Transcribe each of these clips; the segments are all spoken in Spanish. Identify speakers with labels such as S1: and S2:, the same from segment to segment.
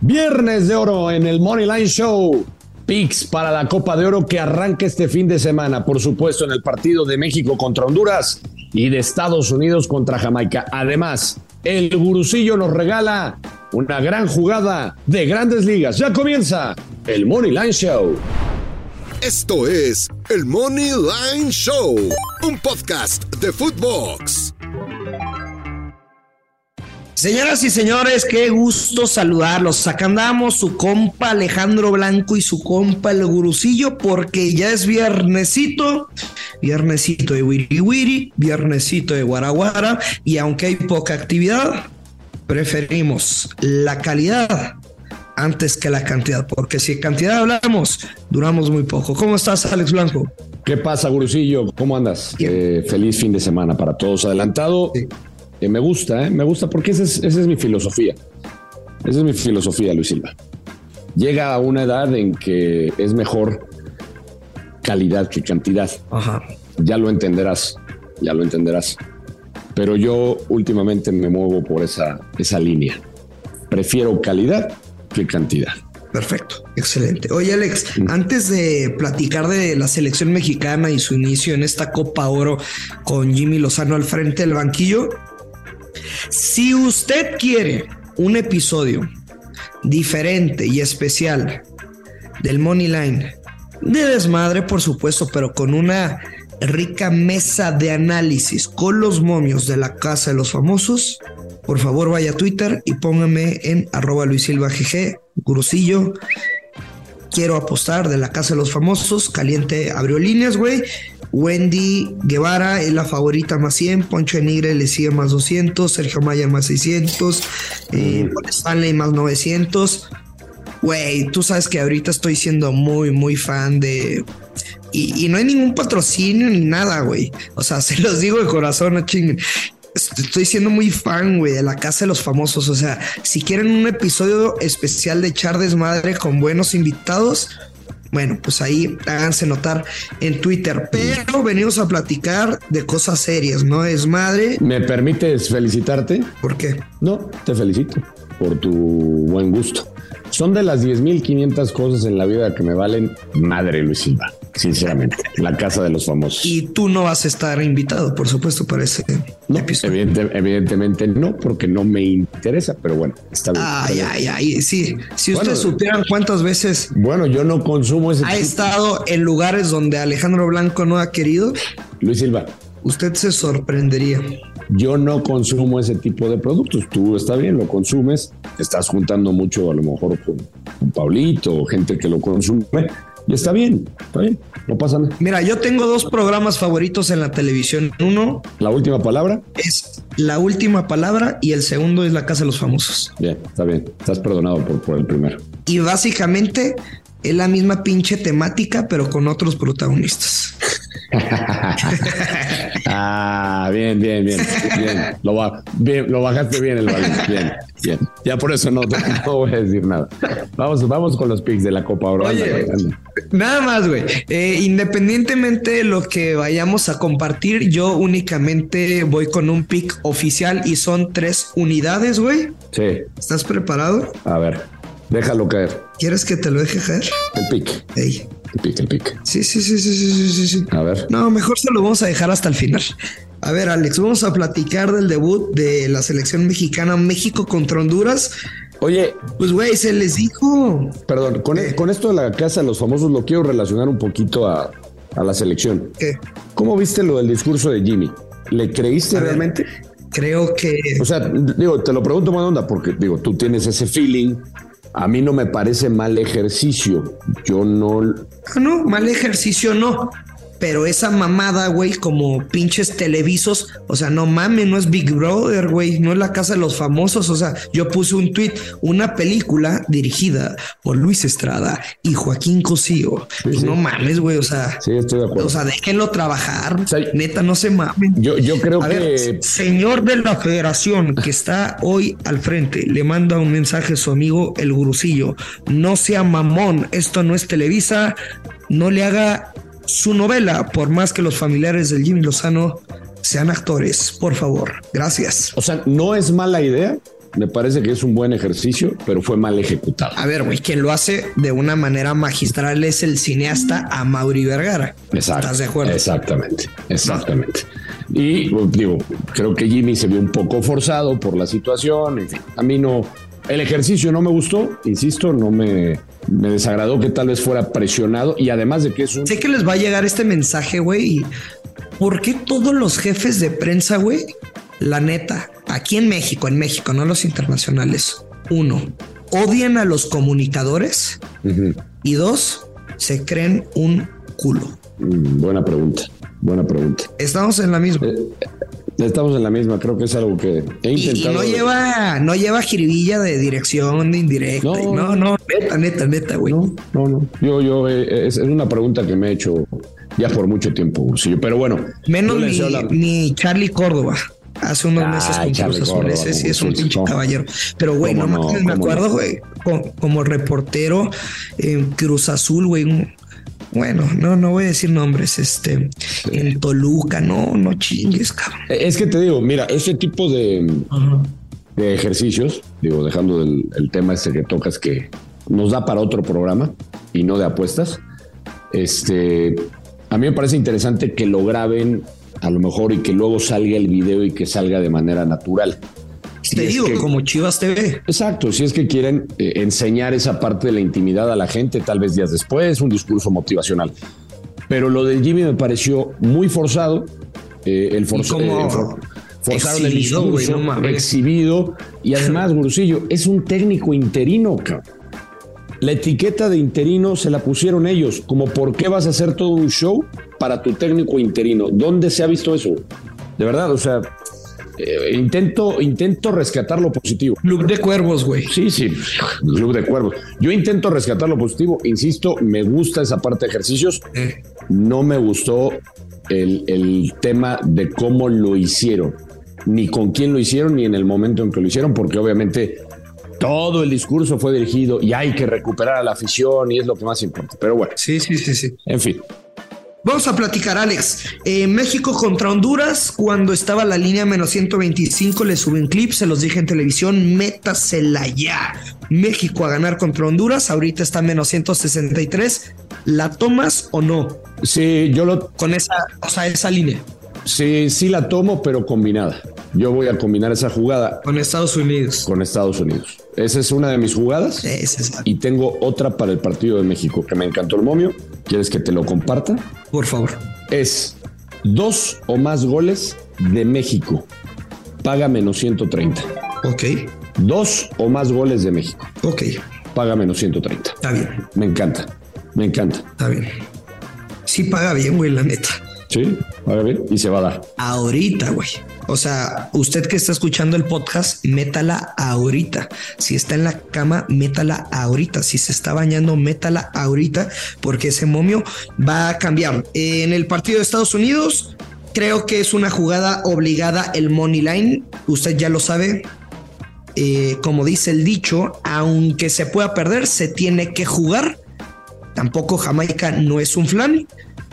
S1: Viernes de oro en el Money Line Show. Pix para la Copa de Oro que arranca este fin de semana, por supuesto, en el partido de México contra Honduras y de Estados Unidos contra Jamaica. Además, el gurusillo nos regala una gran jugada de grandes ligas. Ya comienza el Money Line Show.
S2: Esto es el Money Line Show, un podcast de Footbox.
S3: Señoras y señores, qué gusto saludarlos. Acá andamos su compa Alejandro Blanco y su compa el gurucillo porque ya es viernesito, viernesito de Wiri Wiri, viernesito de Guaraguara y aunque hay poca actividad, preferimos la calidad antes que la cantidad, porque si cantidad hablamos, duramos muy poco. ¿Cómo estás, Alex Blanco?
S1: ¿Qué pasa, gurucillo? ¿Cómo andas? Eh, feliz fin de semana para todos. Adelantado. Sí me gusta, ¿eh? me gusta porque esa es, esa es mi filosofía. Esa es mi filosofía, Luis Silva. Llega a una edad en que es mejor calidad que cantidad. Ajá. Ya lo entenderás, ya lo entenderás. Pero yo últimamente me muevo por esa, esa línea. Prefiero calidad que cantidad.
S3: Perfecto, excelente. Oye Alex, antes de platicar de la selección mexicana y su inicio en esta Copa Oro con Jimmy Lozano al frente del banquillo, si usted quiere un episodio diferente y especial del Money Line, de desmadre por supuesto, pero con una rica mesa de análisis con los momios de la casa de los famosos, por favor vaya a Twitter y póngame en arroba Luis. Quiero apostar de la casa de los famosos. Caliente abrió líneas, güey. Wendy Guevara es la favorita más 100, Poncho Enigre le sigue más 200, Sergio Maya más 600, eh, Stanley más 900. Güey, tú sabes que ahorita estoy siendo muy, muy fan de... Y, no hay ningún patrocinio ni nada, güey. O sea, se los digo de corazón, no chinguen. Estoy siendo muy fan, güey, de la casa de los famosos. O sea, si quieren un episodio especial de Char Desmadre con buenos invitados, bueno, pues ahí háganse notar en Twitter. Pero venimos a platicar de cosas serias, ¿no? Es madre.
S1: ¿Me permites felicitarte?
S3: ¿Por qué?
S1: No, te felicito por tu buen gusto. Son de las 10.500 cosas en la vida que me valen madre, Luis Silva sinceramente. La casa de los famosos.
S3: Y tú no vas a estar invitado, por supuesto, para ese
S1: episodio. evidentemente no, porque no me interesa, pero bueno, está bien.
S3: Ay, ay, ay, sí. Si ustedes supieran cuántas veces.
S1: Bueno, yo no consumo ese.
S3: Ha estado en lugares donde Alejandro Blanco no ha querido.
S1: Luis Silva.
S3: Usted se sorprendería.
S1: Yo no consumo ese tipo de productos. Tú está bien, lo consumes. Estás juntando mucho, a lo mejor con, con Paulito o gente que lo consume y está bien, está bien, no pasa nada.
S3: Mira, yo tengo dos programas favoritos en la televisión. Uno.
S1: La última palabra.
S3: Es La última palabra y el segundo es La Casa de los Famosos.
S1: Bien, está bien. Estás perdonado por, por el primero.
S3: Y básicamente es la misma pinche temática, pero con otros protagonistas.
S1: ah, bien, bien, bien, bien. Lo, lo bajaste bien el balón. Bien, bien. Ya por eso no, voy a decir nada. Vamos, vamos con los picks de la Copa Oro.
S3: nada más, güey. Eh, independientemente de lo que vayamos a compartir, yo únicamente voy con un pick oficial y son tres unidades, güey.
S1: Sí.
S3: ¿Estás preparado?
S1: A ver, déjalo caer.
S3: ¿Quieres que te lo deje caer?
S1: El pick.
S3: Ey.
S1: El pick, el pick.
S3: Sí, sí, sí, sí, sí, sí, sí.
S1: A ver.
S3: No, mejor se lo vamos a dejar hasta el final. A ver, Alex, vamos a platicar del debut de la selección mexicana México contra Honduras.
S1: Oye,
S3: pues güey, se les dijo.
S1: Perdón, con, e, con, esto de la casa de los famosos lo quiero relacionar un poquito a, a la selección.
S3: ¿Qué?
S1: ¿Cómo viste lo del discurso de Jimmy? ¿Le creíste realmente?
S3: creo que.
S1: O sea, digo, te lo pregunto más onda, porque digo, tú tienes ese feeling a mí no me parece mal ejercicio. Yo no.
S3: No, mal ejercicio no. Pero esa mamada, güey, como pinches televisos, o sea, no mames, no es Big Brother, güey, no es la casa de los famosos. O sea, yo puse un tweet, una película dirigida por Luis Estrada y Joaquín Cosío. pues no mames, güey, o sea,
S1: sí, estoy de acuerdo.
S3: O sea, déjenlo trabajar. Neta, no se mamen.
S1: Yo, yo creo que.
S3: señor de la federación que está hoy al frente, le manda un mensaje a su amigo el gurucillo. No sea mamón, esto no es Televisa, no le haga su novela, por más que los familiares del Jimmy Lozano sean actores, por favor. Gracias.
S1: O sea, no es mala idea, me parece que es un buen ejercicio, pero fue mal ejecutado.
S3: A ver, güey, quien lo hace de una manera magistral es el cineasta Amaury Vergara.
S1: Exacto. ¿Estás de acuerdo? Exactamente, exactamente. Y digo, creo que Jimmy se vio un poco forzado por la situación. En fin, a mí no, el ejercicio no me gustó, insisto, no me, me desagradó que tal vez fuera presionado y además de que es un...
S3: Sé que les va a llegar este mensaje, güey. ¿Por qué todos los jefes de prensa, güey? La neta, aquí en México, en México, no los internacionales. Uno, odian a los comunicadores y dos, se creen un culo.
S1: Mm, buena pregunta, buena pregunta.
S3: Estamos en la misma. Eh,
S1: Estamos en la misma, creo que es algo que he intentado.
S3: Y, no lleva, no lleva jiribilla de dirección, de indirecta. No, no, neta, neta, neta, güey.
S1: No, no, no. Yo, yo, eh, es, una pregunta que me he hecho ya por mucho tiempo, sí, pero bueno.
S3: Menos ni, Charlie Córdoba. Hace unos meses con Cruz Azul, ese sí es un pinche caballero. Pero, güey, no, me acuerdo, güey, como, reportero en Cruz Azul, güey, bueno, no, no voy a decir nombres, este, en Toluca, no, no chingues, cabrón.
S1: Es que te digo, mira, ese tipo de, de ejercicios, digo, dejando el, tema ese que tocas que nos da para otro programa y no de apuestas, este, a mí me parece interesante que lo graben a lo mejor y que luego salga el video y que salga de manera natural.
S3: Te digo, como Chivas TV.
S1: Exacto, si es que quieren eh, enseñar esa parte de la intimidad a la gente, tal vez días después, un discurso motivacional. Pero lo de Jimmy me pareció muy forzado. Eh, el, forzado forzaron el discurso, exhibido. Y además, Gurusillo, es un técnico interino, La etiqueta de interino se la pusieron ellos. Como, ¿por qué vas a hacer todo un show para tu técnico interino? ¿Dónde se ha visto eso? De verdad, o sea, eh, intento, intento rescatar lo positivo.
S3: Club de cuervos, güey.
S1: Sí, sí, club de cuervos. Yo intento rescatar lo positivo. Insisto, me gusta esa parte de ejercicios. Eh. No me gustó el, el tema de cómo lo hicieron, ni con quién lo hicieron, ni en el momento en que lo hicieron, porque obviamente todo el discurso fue dirigido y hay que recuperar a la afición y es lo que más importa. Pero bueno.
S3: Sí, sí, sí, sí.
S1: En fin.
S3: Vamos a platicar, Alex. Eh, México contra Honduras, cuando estaba la línea menos 125, le subí un clip, se los dije en televisión, métasela ya. México a ganar contra Honduras, ahorita está menos 163. ¿La tomas o no?
S1: Sí, yo lo.
S3: Con esa, o sea, esa línea.
S1: Sí, sí la tomo, pero combinada. Yo voy a combinar esa jugada.
S3: Con Estados Unidos.
S1: Con Estados Unidos. Esa es una de mis jugadas. Y tengo otra para el partido de México que me encantó el momio. ¿Quieres que te lo comparta?
S3: Por favor.
S1: Es dos o más goles de México. Paga menos 130.
S3: Ok.
S1: Dos o más goles de México.
S3: Ok.
S1: Paga menos 130.
S3: Está bien.
S1: Me encanta. Me encanta.
S3: Está bien. Sí paga bien, güey, la neta.
S1: Sí, paga bien y se va a dar.
S3: Ahorita, güey. O sea, usted que está escuchando el podcast, métala ahorita. Si está en la cama, métala ahorita. Si se está bañando, métala ahorita, porque ese momio va a cambiar. En el partido de Estados Unidos, creo que es una jugada obligada el money line. Usted ya lo sabe. Eh, como dice el dicho, aunque se pueda perder, se tiene que jugar. Tampoco Jamaica no es un flan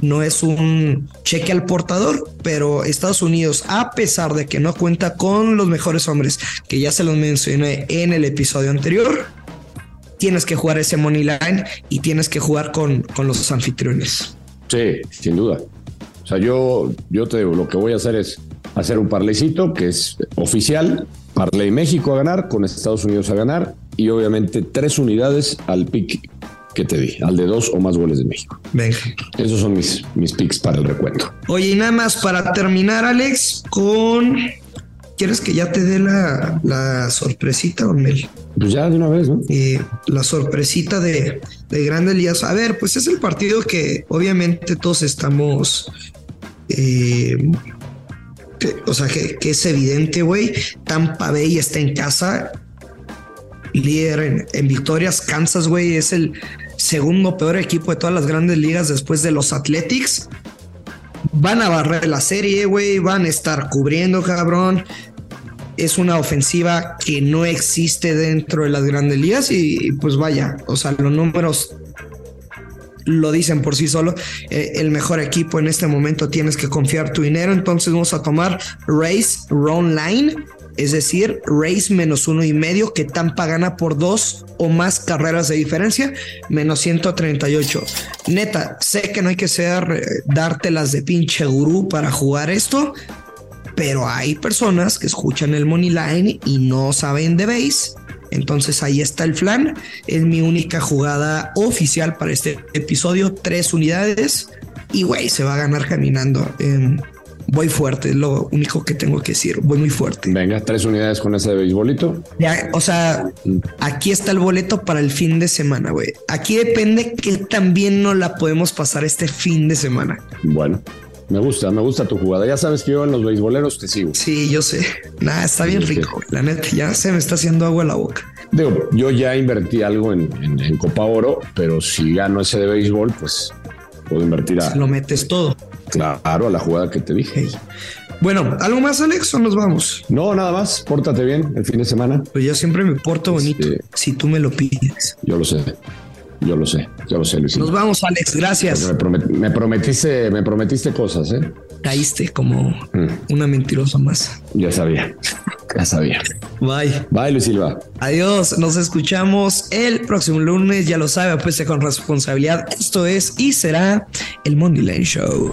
S3: no es un cheque al portador, pero Estados Unidos, a pesar de que no cuenta con los mejores hombres, que ya se los mencioné en el episodio anterior, tienes que jugar ese money line y tienes que jugar con, con los anfitriones.
S1: Sí, sin duda. O sea, yo, yo te digo, lo que voy a hacer es hacer un parlecito que es oficial, Parley México a ganar, con Estados Unidos a ganar y obviamente tres unidades al pick que te di, al de dos o más goles de México.
S3: Venga.
S1: Esos son mis, mis picks para el recuento.
S3: Oye, y nada más para terminar, Alex, con. ¿Quieres que ya te dé la, la sorpresita, Ormel?
S1: Pues ya de una vez, ¿no?
S3: Eh, la sorpresita de, de Grandes Ligas. A ver, pues es el partido que obviamente todos estamos. Eh, o sea, que, que, es evidente, güey. Tampa Bay está en casa, líder en, en victorias. Kansas, güey, es el segundo peor equipo de todas las grandes ligas después de los Athletics. Van a barrer la serie, güey, van a estar cubriendo, cabrón. Es una ofensiva que no existe dentro de las grandes ligas y, pues vaya, o sea, los números lo dicen por sí solo. Eh, el mejor equipo en este momento tienes que confiar tu dinero. Entonces vamos a tomar Race Run Line es decir, Race menos uno y medio, que Tampa gana por dos o más carreras de diferencia, menos 138. Neta, sé que no hay que ser eh, dártelas de pinche gurú para jugar esto, pero hay personas que escuchan el money line y no saben de base. Entonces ahí está el flan. Es mi única jugada oficial para este episodio. Tres unidades. Y güey, se va a ganar caminando. Em, voy fuerte, es lo único que tengo que decir. Voy muy fuerte.
S1: Venga, tres unidades con ese de beisbolito.
S3: Ya, o sea, aquí está el boleto para el fin de semana, güey. Aquí depende que también no la podemos pasar este fin de semana.
S1: Bueno, me gusta, me gusta tu jugada. Ya sabes que yo en los beisboleros te sigo.
S3: Sí, yo sé. Nada, está bien rico. La neta, ya se me está haciendo agua en la boca.
S1: Digo, yo ya invertí algo en, Copa Oro, pero si gano ese de béisbol, pues puedo invertir a.
S3: Lo metes todo.
S1: Claro, a la jugada que te dije.
S3: Bueno, ¿algo más, Alex, o nos vamos?
S1: No, nada más. Pórtate bien el fin de semana.
S3: Pues yo siempre me porto este, bonito, si tú me lo pides.
S1: Yo lo sé. Yo lo sé, yo lo sé, Luis.
S3: Nos vamos, Alex, gracias.
S1: Me, prometiste, me prometiste cosas, ¿eh?
S3: Caíste como mm. una mentirosa más.
S1: Ya sabía, ya sabía.
S3: Bye.
S1: Bye, Luis Silva.
S3: Adiós, nos escuchamos el próximo lunes, ya lo sabe, apueste con responsabilidad. Esto es y será el Money Line Show.